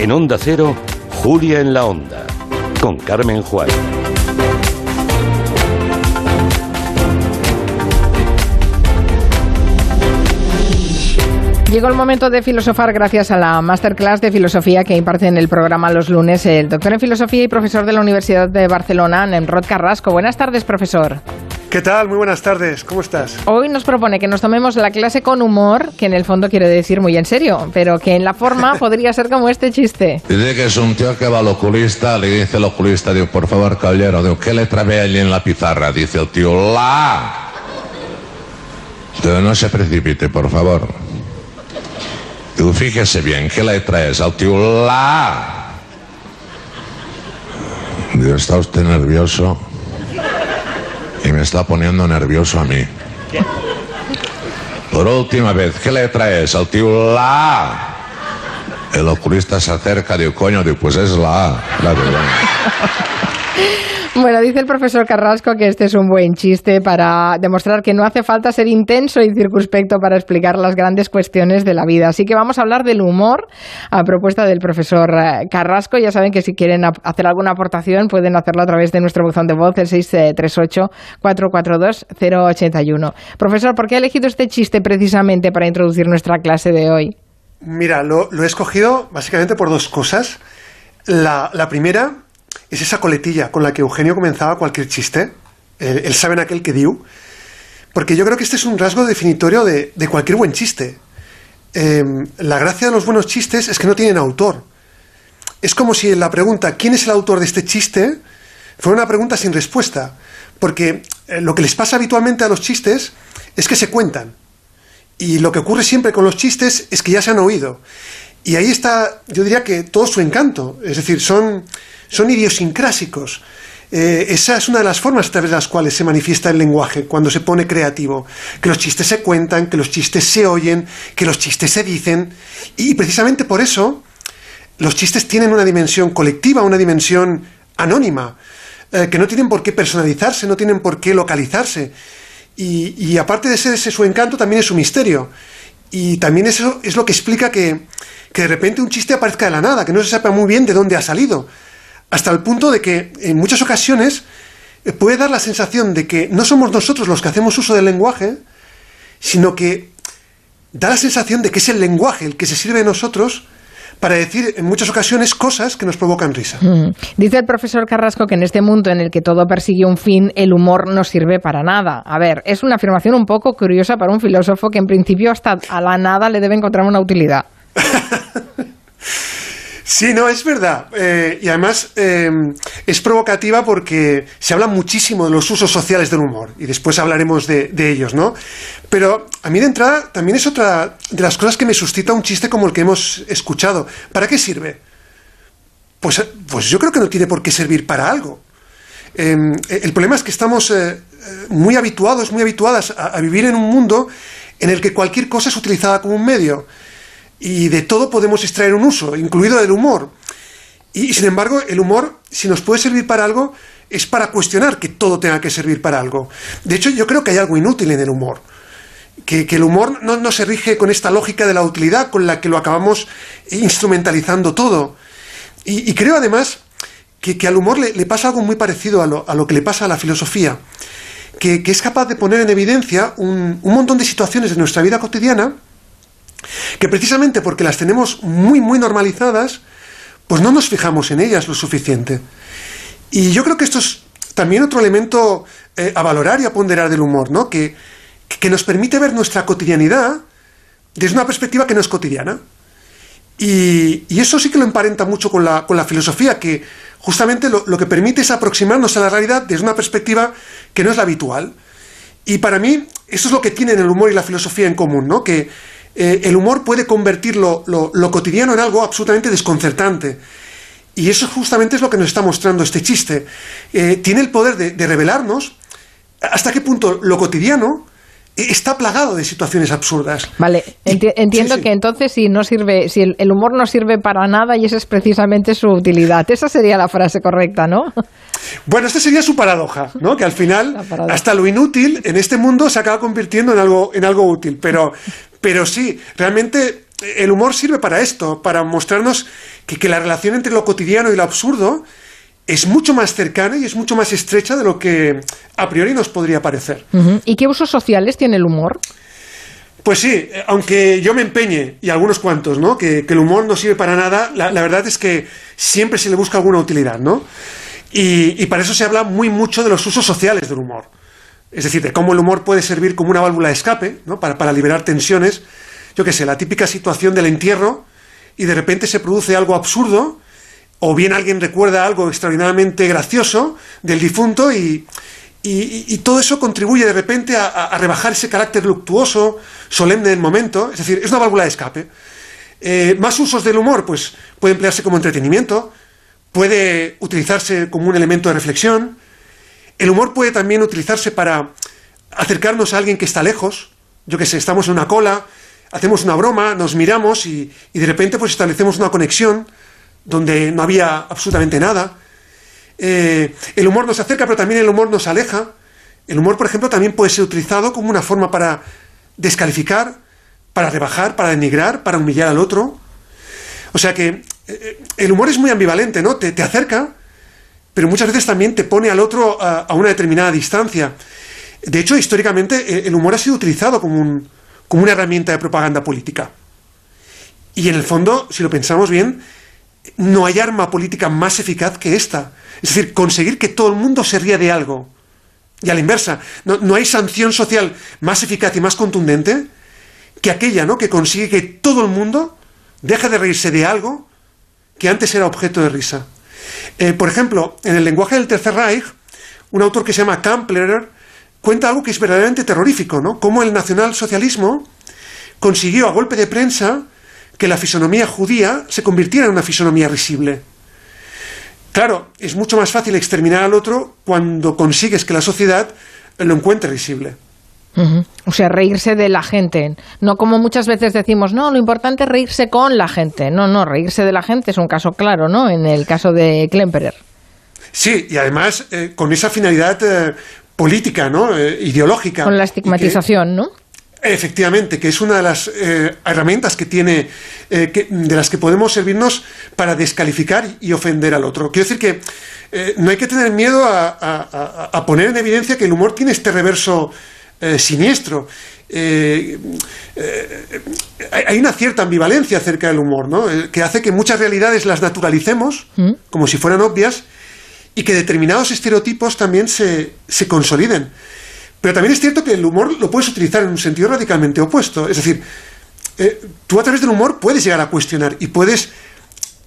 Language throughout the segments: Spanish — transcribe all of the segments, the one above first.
En Onda Cero, Julia en la Onda, con Carmen Juan. Llegó el momento de filosofar gracias a la masterclass de filosofía que imparte en el programa los lunes el doctor en filosofía y profesor de la Universidad de Barcelona, Nemrod Carrasco. Buenas tardes, profesor. ¿Qué tal? Muy buenas tardes. ¿Cómo estás? Hoy nos propone que nos tomemos la clase con humor, que en el fondo quiere decir muy en serio, pero que en la forma podría ser como este chiste. Dice que es un tío que va al oculista, le dice el oculista, digo, por favor, caballero, digo, ¿qué letra ve allí en la pizarra? Dice el tío, la. Digo, no se precipite, por favor. Digo, fíjese bien, ¿qué letra es? Al tío, la. Digo, ¿está usted nervioso? Y me está poniendo nervioso a mí. Por última vez, ¿qué letra es? Al tío, la. El oculista se acerca, digo, coño, digo, pues es la A. La de Bueno, dice el profesor Carrasco que este es un buen chiste para demostrar que no hace falta ser intenso y circunspecto para explicar las grandes cuestiones de la vida. Así que vamos a hablar del humor a propuesta del profesor eh, Carrasco. Ya saben que si quieren hacer alguna aportación pueden hacerlo a través de nuestro buzón de voz, el 638-442-081. Profesor, ¿por qué ha elegido este chiste precisamente para introducir nuestra clase de hoy? Mira, lo, he escogido básicamente por dos cosas. La primera es esa coletilla con la que Eugenio comenzaba cualquier chiste, el, saben aquel que dio, porque yo creo que este es un rasgo definitorio de, cualquier buen chiste. Em, la gracia de los buenos chistes es que no tienen autor. Es como si la pregunta ¿quién es el autor de este chiste? fuera una pregunta sin respuesta, porque eh, lo que les pasa habitualmente a los chistes es que se cuentan. Y lo que ocurre siempre con los chistes es que ya se han oído. Y ahí está, yo diría que todo su encanto. Es decir, son, son idiosincrásicos. Eh, esa es una de las formas a través de las cuales se manifiesta el lenguaje cuando se pone creativo. Que los chistes se cuentan, que los chistes se oyen, que los chistes se dicen. Y precisamente por eso los chistes tienen una dimensión colectiva, una dimensión anónima, eh, que no tienen por qué personalizarse, no tienen por qué localizarse. Y, aparte de ser ese su encanto, también es su misterio. Y también eso es lo que explica que, que de repente un chiste aparezca de la nada, que no se sepa muy bien de dónde ha salido hasta el punto de que en muchas ocasiones eh, puede dar la sensación de que no somos nosotros los que hacemos uso del lenguaje, sino que da la sensación de que es el lenguaje el que se sirve de nosotros para decir en muchas ocasiones cosas que nos provocan risa. Mm. Dice el profesor Carrasco que en este mundo en el que todo persigue un fin, el humor no sirve para nada. A ver, es una afirmación un poco curiosa para un filósofo que en principio hasta a la nada le debe encontrar una utilidad. Sí, no, es verdad. Eh, y además em, es provocativa porque se habla muchísimo de los usos sociales del humor. Y después hablaremos de, ellos, ¿no? Pero a mí de entrada también es otra de las cosas que me suscita un chiste como el que hemos escuchado. ¿Para qué sirve? Pues, pues yo creo que no tiene por qué servir para algo. Em, el problema es que estamos eh, muy habituados, muy habituadas a vivir en un mundo en el que cualquier cosa es utilizada como un medio y de todo podemos extraer un uso, incluido el humor. Y sin embargo, el humor, si nos puede servir para algo, es para cuestionar que todo tenga que servir para algo. De hecho, yo creo que hay algo inútil en el humor. Que, el humor no, se rige con esta lógica de la utilidad con la que lo acabamos instrumentalizando todo. Y, creo además que, al humor le, pasa algo muy parecido a lo, que le pasa a la filosofía, que, es capaz de poner en evidencia un, un montón de situaciones de nuestra vida cotidiana que precisamente porque las tenemos muy, muy normalizadas, pues no nos fijamos en ellas lo suficiente. Y yo creo que esto es también otro elemento eh, a valorar y a ponderar del humor, ¿no? Que, que nos permite ver nuestra cotidianidad desde una perspectiva que no es cotidiana. Y, eso sí que lo emparenta mucho con la, con la filosofía, que justamente lo, lo, que permite es aproximarnos a la realidad desde una perspectiva que no es la habitual. Y para mí, eso es lo que tienen el humor y la filosofía en común, ¿no? Que, eh, el humor puede convertir lo, cotidiano en algo absolutamente desconcertante. Y eso justamente es lo que nos está mostrando este chiste. Eh, tiene el poder de, revelarnos hasta qué punto lo cotidiano está plagado de situaciones absurdas. Vale, entiendo que entonces si no sirve, si el, humor no sirve para nada y esa es precisamente su utilidad. Esa sería la frase correcta, ¿no? Bueno, esta sería su paradoja, ¿no? Que al final hasta lo inútil en este mundo se acaba convirtiendo en algo, en algo útil. Pero, pero sí, realmente el humor sirve para esto, para mostrarnos que, que la relación entre lo cotidiano y lo absurdo es mucho más cercana y es mucho más estrecha de lo que a priori nos podría parecer. ¿Y qué usos sociales tiene el humor? Pues sí, eh, aunque yo me empeñe, y algunos cuantos, ¿no? Que, que el humor no sirve para nada, la, la verdad es que siempre se le busca alguna utilidad, ¿no? Y, y para eso se habla muy mucho de los usos sociales del humor. Es decir, de cómo el humor puede servir como una válvula de escape, ¿no? Para, para liberar tensiones. Yo qué sé, la típica situación del entierro y de repente se produce algo absurdo o bien alguien recuerda algo extraordinariamente gracioso del difunto y, y- todo eso contribuye de repente a rebajar ese carácter luctuoso, solemne del momento. Es decir, es una válvula de escape. Eh, más usos del humor, pues puede emplearse como entretenimiento, puede utilizarse como un elemento de reflexión. El humor puede también utilizarse para acercarnos a alguien que está lejos. Yo que sé, estamos en una cola, hacemos una broma, nos miramos y, de repente pues establecemos una conexión donde no había absolutamente nada. Eh, el humor nos acerca, pero también el humor nos aleja. El humor, por ejemplo, también puede ser utilizado como una forma para descalificar, para rebajar, para denigrar, para humillar al otro. O sea que eh, el humor es muy ambivalente, ¿no? Te, te acerca, pero muchas veces también te pone al otro a, una determinada distancia. De hecho, históricamente, eh, el humor ha sido utilizado como, un- como una herramienta de propaganda política. Y en el fondo, si lo pensamos bien, no hay arma política más eficaz que esta. Es decir, conseguir que todo el mundo se ría de algo. Y a la inversa, no, no hay sanción social más eficaz y más contundente que aquella ¿no? que consigue que todo el mundo deje de reírse de algo que antes era objeto de risa. Eh, por ejemplo, en el lenguaje del Tercer Reich, un autor que se llama Kampler cuenta algo que es verdaderamente terrorífico, ¿no? Cómo el nacionalsocialismo consiguió a golpe de prensa que la fisonomía judía se convirtiera en una fisonomía risible. Claro, es mucho más fácil exterminar al otro cuando consigues que la sociedad lo encuentre risible. O sea, reírse de la gente. No como muchas veces decimos, no, lo importante es reírse con la gente. No, no, reírse de la gente es un caso claro, ¿no? En el caso de Klemperer. Sí, y además eh, con esa finalidad eh, política, ¿no? Eh, ideológica. Con la que- estigmatización, ¿no? Efectivamente, que es una de las eh, herramientas que tiene, eh, que- de las que podemos servirnos para descalificar y ofender al otro. Quiero decir que eh, no hay que tener miedo a, a- a- a poner en evidencia que el humor tiene este reverso eh, siniestro. Eh, eh, hay una cierta ambivalencia acerca del humor, ¿no? Que hace que muchas realidades las naturalicemos como si fueran obvias y que determinados estereotipos también se, se consoliden. Pero también es cierto que el humor lo puedes utilizar en un sentido radicalmente opuesto. Es decir, eh, tú a través del humor puedes llegar a cuestionar y puedes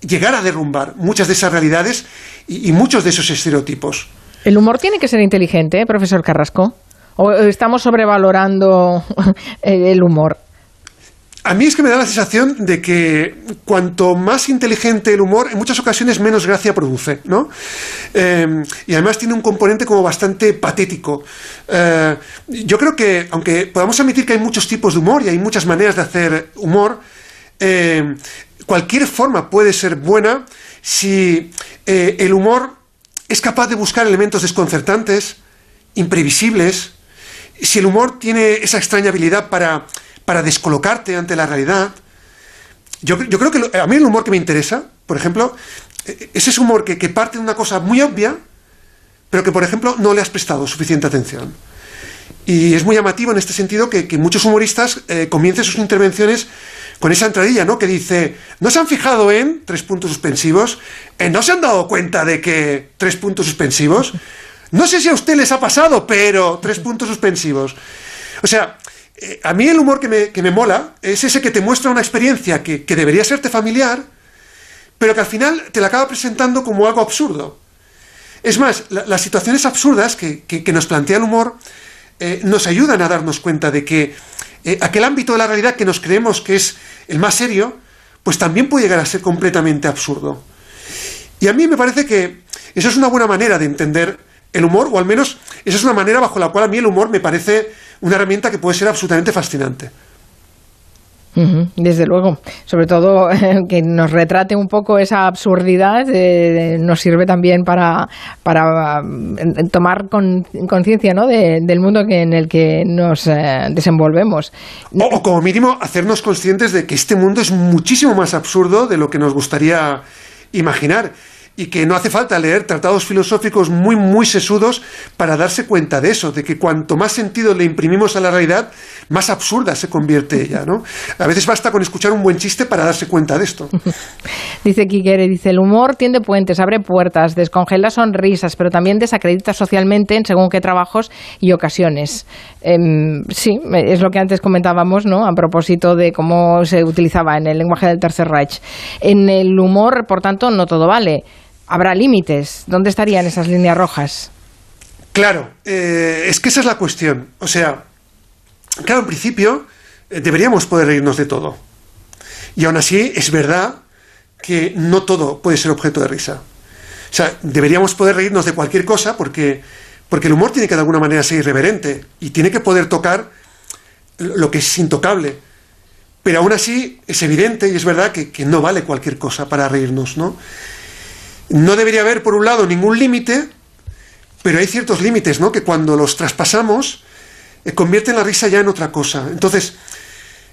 llegar a derrumbar muchas de esas realidades y, y muchos de esos estereotipos. El humor tiene que ser inteligente, ¿eh, profesor Carrasco. ¿O estamos sobrevalorando el humor? A mí es que me da la sensación de que cuanto más inteligente el humor, en muchas ocasiones menos gracia produce, ¿no? Eh, y además tiene un componente como bastante patético. Eh, yo creo que, aunque podamos admitir que hay muchos tipos de humor y hay muchas maneras de hacer humor, eh, cualquier forma puede ser buena si eh, el humor es capaz de buscar elementos desconcertantes, imprevisibles, si el humor tiene esa extraña habilidad para, para descolocarte ante la realidad, yo, yo creo que a mí el humor que me interesa, por ejemplo, eh, es ese humor que, que parte de una cosa muy obvia, pero que, por ejemplo, no le has prestado suficiente atención. Y es muy llamativo en este sentido que, que muchos humoristas eh, comiencen sus intervenciones con esa entradilla, ¿no? Que dice, ¿no se han fijado en tres puntos suspensivos? Eh, ¿No se han dado cuenta de que tres puntos suspensivos? No sé si a usted les ha pasado, pero tres puntos suspensivos. O sea, eh, a mí el humor que me, que me mola es ese que te muestra una experiencia que, que debería serte familiar, pero que al final te la acaba presentando como algo absurdo. Es más, la- las situaciones absurdas que, que- que nos plantea el humor eh, nos ayudan a darnos cuenta de que eh, aquel ámbito de la realidad que nos creemos que es el más serio, pues también puede llegar a ser completamente absurdo. Y a mí me parece que eso es una buena manera de entender el humor, o al menos esa es una manera bajo la cual a mí el humor me parece una herramienta que puede ser absolutamente fascinante. desde luego. Sobre todo que nos retrate un poco esa absurdidad eh, nos sirve también para, para mm, tomar conciencia ¿no? del mundo en el que nos eh, desenvolvemos. o como mínimo hacernos conscientes de que este mundo es muchísimo más absurdo de lo que nos gustaría imaginar y que no hace falta leer tratados filosóficos muy, muy sesudos para darse cuenta de eso, de que cuanto más sentido le imprimimos a la realidad, más absurda se convierte ella, ¿no? A veces basta con escuchar un buen chiste para darse cuenta de esto. dice Quiquere, dice, el humor tiende puentes, abre puertas, descongela sonrisas, pero también desacredita socialmente en según qué trabajos y ocasiones. Em, sí, es lo que antes comentábamos, ¿no? A propósito de cómo se utilizaba en el lenguaje del Tercer Reich. En el humor, por tanto, no todo vale habrá límites. ¿Dónde estarían esas líneas rojas? Claro, eh, es que esa es la cuestión. O sea, claro, en principio eh, deberíamos poder reírnos de todo. Y aún así es verdad que no todo puede ser objeto de risa. O sea, deberíamos poder reírnos de cualquier cosa porque, porque el humor tiene que de alguna manera ser irreverente y tiene que poder tocar lo que es intocable. Pero aún así es evidente y es verdad que, que no vale cualquier cosa para reírnos, ¿no? No debería haber, por un lado, ningún límite, pero hay ciertos límites, ¿no? Que cuando los traspasamos, eh, convierten la risa ya en otra cosa. Entonces,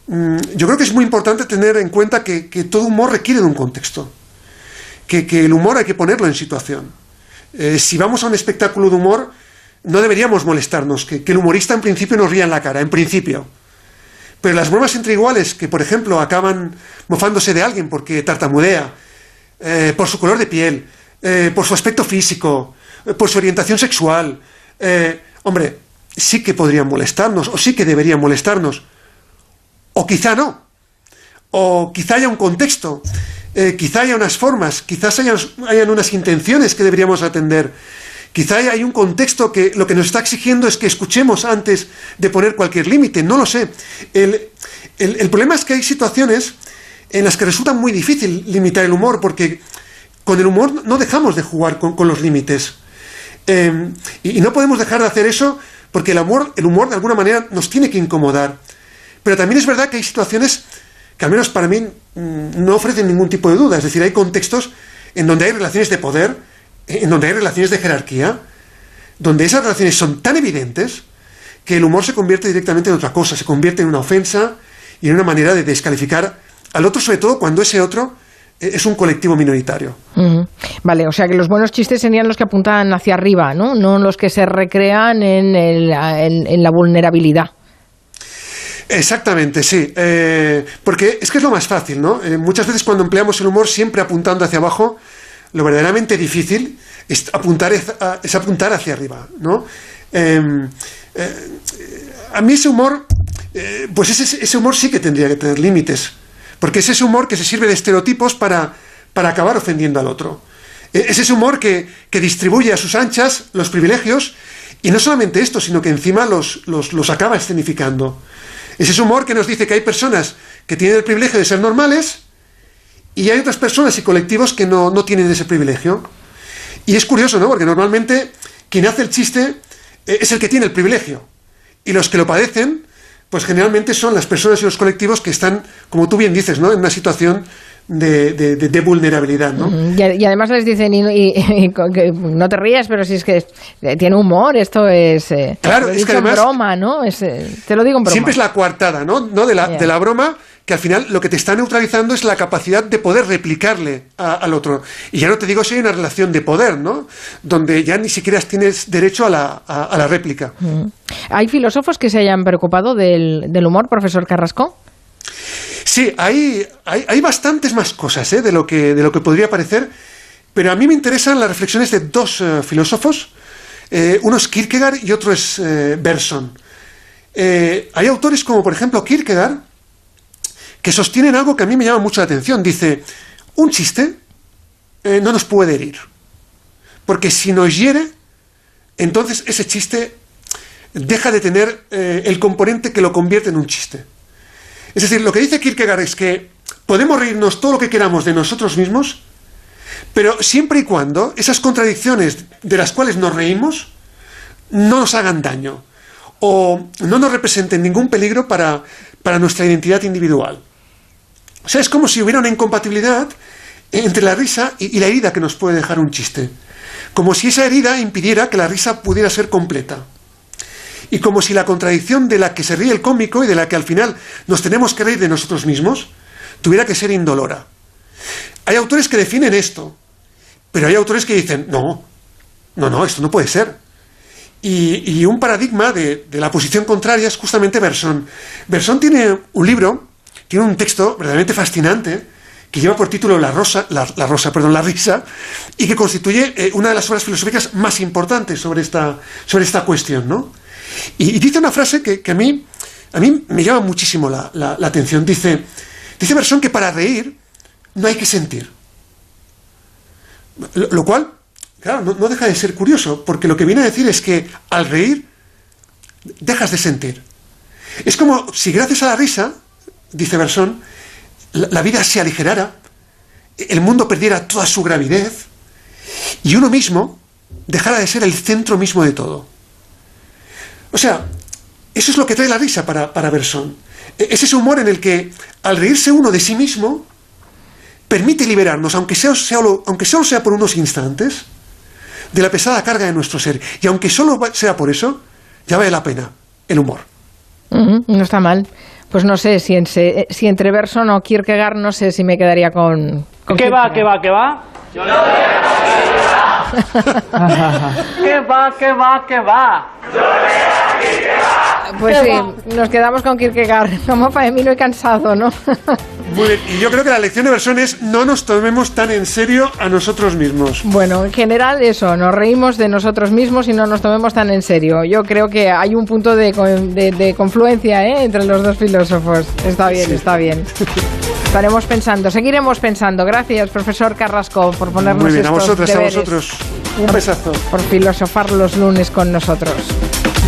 mm, yo creo que es muy importante tener en cuenta que, todo humor requiere de un contexto. Que, el humor hay que ponerlo en situación. Eh, si vamos a un espectáculo de humor, no deberíamos molestarnos, que, el humorista en principio nos ría en la cara, en principio. Pero las bromas entre iguales, que por ejemplo acaban mofándose de alguien porque tartamudea, eh, por su color de piel, eh, por su aspecto físico, eh, por su orientación sexual. hombre, sí que podrían molestarnos, o sí que deberían molestarnos. O quizá no. O quizá haya un contexto, quizá haya unas formas, quizás hayan, hayan, unas intenciones que deberíamos atender. Quizá hay un contexto que lo que nos está exigiendo es que escuchemos antes de poner cualquier límite, no lo sé. el problema es que hay situaciones en las que resulta muy difícil limitar el humor, porque con el humor no dejamos de jugar con, los límites. Em, y, no podemos dejar de hacer eso porque el humor, el humor de alguna manera nos tiene que incomodar. Pero también es verdad que hay situaciones que al menos para mí mm, no ofrecen ningún tipo de duda. Es decir, hay contextos en donde hay relaciones de poder, en donde hay relaciones de jerarquía, donde esas relaciones son tan evidentes que el humor se convierte directamente en otra cosa, se convierte en una ofensa y en una manera de descalificar al otro sobre todo cuando ese otro eh, es un colectivo minoritario. Vale, o sea que los buenos chistes serían los que apuntan hacia arriba, ¿no? No los que se recrean en, la vulnerabilidad. Exactamente, sí. Eh, porque es que es lo más fácil, ¿no? Eh, muchas veces cuando empleamos el humor siempre apuntando hacia abajo, lo verdaderamente difícil es apuntar, es apuntar hacia arriba, ¿no? Em, a mí ese humor, pues ese, ese humor sí que tendría que tener límites. Porque es ese humor que se sirve de estereotipos para, para acabar ofendiendo al otro. E, es ese humor que, distribuye a sus anchas los privilegios y no solamente esto, sino que encima los, los, acaba escenificando. Es ese humor que nos dice que hay personas que tienen el privilegio de ser normales y hay otras personas y colectivos que no, no tienen ese privilegio. Y es curioso, ¿no? Porque normalmente quien hace el chiste eh, es el que tiene el privilegio. Y los que lo padecen pues generalmente son las personas y los colectivos que están, como tú bien dices, ¿no? en una situación de, de, vulnerabilidad, ¿no? Y, además les dicen, y, no te rías, pero si es que tiene humor, esto es... Eh, claro, es que además... broma, ¿no? Es, eh, te lo digo en broma. Siempre es la coartada, ¿no? ¿No? De, la, de la broma que al final lo que te está neutralizando es la capacidad de poder replicarle al otro. Y ya no te digo si hay una relación de poder, ¿no? Donde ya ni siquiera tienes derecho a la, a, la réplica. ¿Hay filósofos que se hayan preocupado del, del humor, profesor Carrasco? Sí, hay, hay, bastantes más cosas ¿eh? de, lo que, de lo que podría parecer, pero a mí me interesan las reflexiones de dos eh, filósofos. Eh, uno es Kierkegaard y otro es Berson. hay autores como, por ejemplo, Kierkegaard, que sostienen algo que a mí me llama mucho la atención. Dice, un chiste no nos puede herir, porque si nos hiere, entonces ese chiste deja de tener el componente que lo convierte en un chiste. Es decir, lo que dice Kierkegaard es que podemos reírnos todo lo que queramos de nosotros mismos, pero siempre y cuando esas contradicciones de las cuales nos reímos no nos hagan daño o no nos representen ningún peligro para, nuestra identidad individual. Sea, es como si hubiera una incompatibilidad entre la risa y, la herida que nos puede dejar un chiste. Como si esa herida impidiera que la risa pudiera ser completa. Y como si la contradicción de la que se ríe el cómico y de la que al final nos tenemos que reír de nosotros mismos tuviera que ser indolora. Hay autores que definen esto, pero hay autores que dicen, no, no, no, esto no puede ser. Y, y un paradigma de, de, la posición contraria es justamente Bersón. Bersón tiene un libro, tiene un texto verdaderamente fascinante, que lleva por título La Rosa, la, la Rosa, perdón, La Risa, y que constituye eh, una de las obras filosóficas más importantes sobre esta, sobre esta cuestión, ¿no? Y, dice una frase que, que, a, mí, a mí me llama muchísimo la, la, atención. Dice, dice Bersón que para reír no hay que sentir. Lo, cual, claro, no, deja de ser curioso, porque lo que viene a decir es que al reír dejas de sentir. Es como si gracias a la risa, dice Bersón, la, vida se aligerara, el mundo perdiera toda su gravidez y uno mismo dejara de ser el centro mismo de todo. O sea, eso es lo que trae la risa para, para Bersón. Es ese humor en el que, al reírse uno de sí mismo, permite liberarnos, aunque, sea, aunque solo sea por unos instantes, de la pesada carga de nuestro ser. Y aunque solo sea por eso, ya vale la pena el humor. No está mal. Pues no sé, si, en, si entre Berson o Kierkegaard, no sé si me quedaría con... con ¿Qué va, qué va, qué va? Yo no ¿Qué va, qué va, qué va? Pues sí, nos quedamos con Kierkegaard. Como para mí no he cansado, ¿no? Muy bien, y yo creo que la lección de Bersón es no nos tomemos tan en serio a nosotros mismos. Bueno, en general eso, nos reímos de nosotros mismos y no nos tomemos tan en serio. Yo creo que hay un punto de, de, de confluencia ¿eh? entre los dos filósofos. Está bien, sí. está bien. Estaremos pensando, seguiremos pensando. Gracias, profesor Carrasco, por ponernos Muy bien, estos a vosotros, deberes. a vosotros. Un besazo. Por filosofar los lunes con nosotros.